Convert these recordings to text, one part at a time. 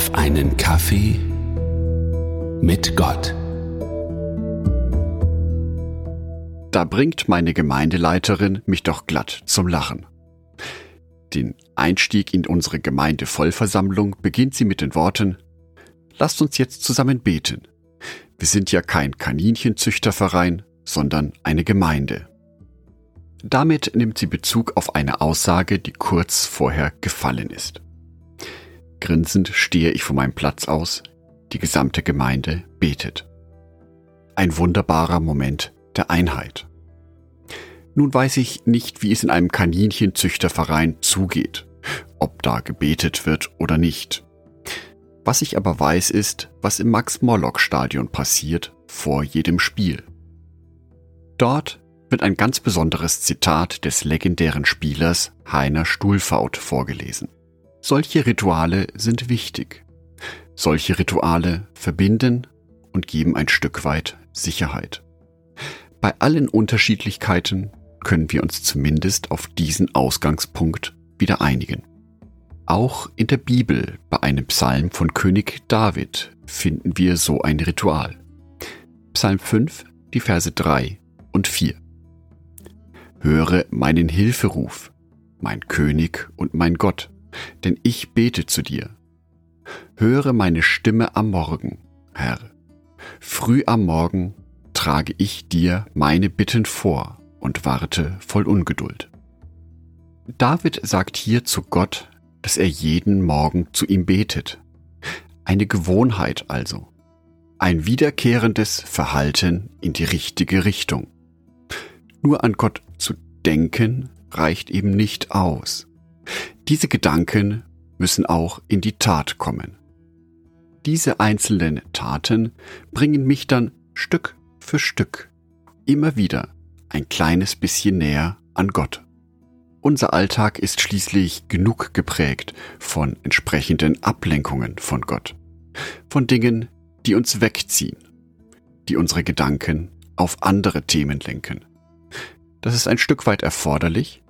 auf einen Kaffee mit Gott. Da bringt meine Gemeindeleiterin mich doch glatt zum Lachen. Den Einstieg in unsere Gemeindevollversammlung beginnt sie mit den Worten Lasst uns jetzt zusammen beten. Wir sind ja kein Kaninchenzüchterverein, sondern eine Gemeinde. Damit nimmt sie Bezug auf eine Aussage, die kurz vorher gefallen ist. Grinsend stehe ich von meinem Platz aus, die gesamte Gemeinde betet. Ein wunderbarer Moment der Einheit. Nun weiß ich nicht, wie es in einem Kaninchenzüchterverein zugeht, ob da gebetet wird oder nicht. Was ich aber weiß ist, was im Max-Morlock-Stadion passiert vor jedem Spiel. Dort wird ein ganz besonderes Zitat des legendären Spielers Heiner Stuhlfaut vorgelesen. Solche Rituale sind wichtig. Solche Rituale verbinden und geben ein Stück weit Sicherheit. Bei allen Unterschiedlichkeiten können wir uns zumindest auf diesen Ausgangspunkt wieder einigen. Auch in der Bibel bei einem Psalm von König David finden wir so ein Ritual. Psalm 5, die Verse 3 und 4. Höre meinen Hilferuf, mein König und mein Gott, denn ich bete zu dir. Höre meine Stimme am Morgen, Herr. Früh am Morgen trage ich dir meine Bitten vor und warte voll Ungeduld. David sagt hier zu Gott, dass er jeden Morgen zu ihm betet. Eine Gewohnheit also. Ein wiederkehrendes Verhalten in die richtige Richtung. Nur an Gott zu denken reicht eben nicht aus. Diese Gedanken müssen auch in die Tat kommen. Diese einzelnen Taten bringen mich dann Stück für Stück immer wieder ein kleines bisschen näher an Gott. Unser Alltag ist schließlich genug geprägt von entsprechenden Ablenkungen von Gott, von Dingen, die uns wegziehen, die unsere Gedanken auf andere Themen lenken. Das ist ein Stück weit erforderlich,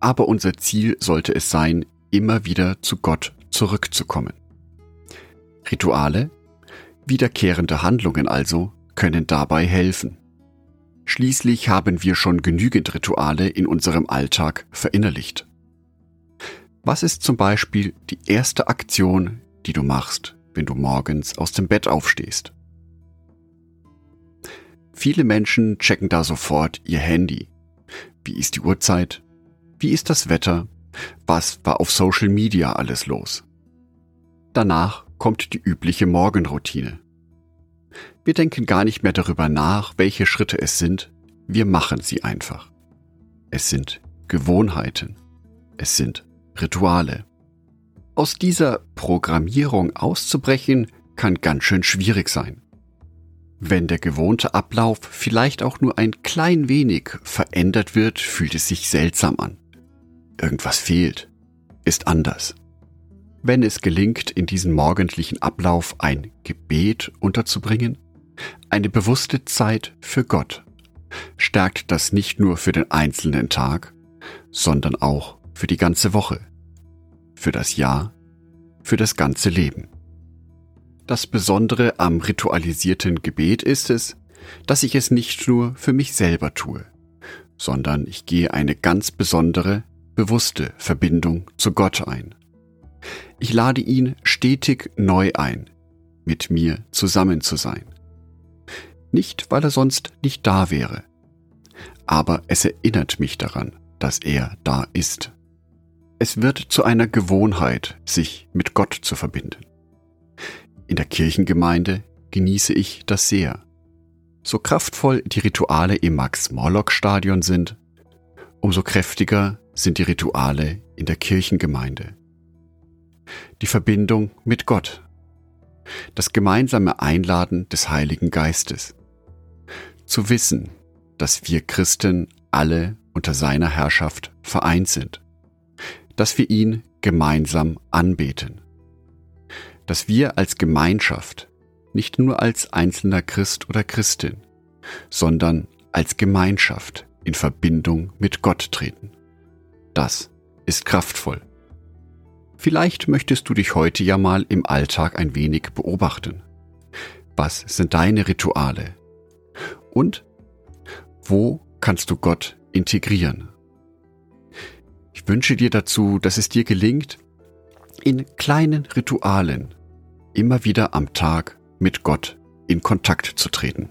aber unser Ziel sollte es sein, immer wieder zu Gott zurückzukommen. Rituale, wiederkehrende Handlungen also, können dabei helfen. Schließlich haben wir schon genügend Rituale in unserem Alltag verinnerlicht. Was ist zum Beispiel die erste Aktion, die du machst, wenn du morgens aus dem Bett aufstehst? Viele Menschen checken da sofort ihr Handy. Wie ist die Uhrzeit? Wie ist das Wetter? Was war auf Social Media alles los? Danach kommt die übliche Morgenroutine. Wir denken gar nicht mehr darüber nach, welche Schritte es sind, wir machen sie einfach. Es sind Gewohnheiten. Es sind Rituale. Aus dieser Programmierung auszubrechen kann ganz schön schwierig sein. Wenn der gewohnte Ablauf vielleicht auch nur ein klein wenig verändert wird, fühlt es sich seltsam an. Irgendwas fehlt, ist anders. Wenn es gelingt, in diesen morgendlichen Ablauf ein Gebet unterzubringen, eine bewusste Zeit für Gott, stärkt das nicht nur für den einzelnen Tag, sondern auch für die ganze Woche, für das Jahr, für das ganze Leben. Das Besondere am ritualisierten Gebet ist es, dass ich es nicht nur für mich selber tue, sondern ich gehe eine ganz besondere, bewusste Verbindung zu Gott ein. Ich lade ihn stetig neu ein, mit mir zusammen zu sein. Nicht, weil er sonst nicht da wäre, aber es erinnert mich daran, dass er da ist. Es wird zu einer Gewohnheit, sich mit Gott zu verbinden. In der Kirchengemeinde genieße ich das sehr. So kraftvoll die Rituale im Max-Morlock-Stadion sind, umso kräftiger sind die Rituale in der Kirchengemeinde. Die Verbindung mit Gott. Das gemeinsame Einladen des Heiligen Geistes. Zu wissen, dass wir Christen alle unter seiner Herrschaft vereint sind. Dass wir ihn gemeinsam anbeten dass wir als Gemeinschaft, nicht nur als einzelner Christ oder Christin, sondern als Gemeinschaft in Verbindung mit Gott treten. Das ist kraftvoll. Vielleicht möchtest du dich heute ja mal im Alltag ein wenig beobachten. Was sind deine Rituale? Und wo kannst du Gott integrieren? Ich wünsche dir dazu, dass es dir gelingt, in kleinen Ritualen immer wieder am Tag mit Gott in Kontakt zu treten.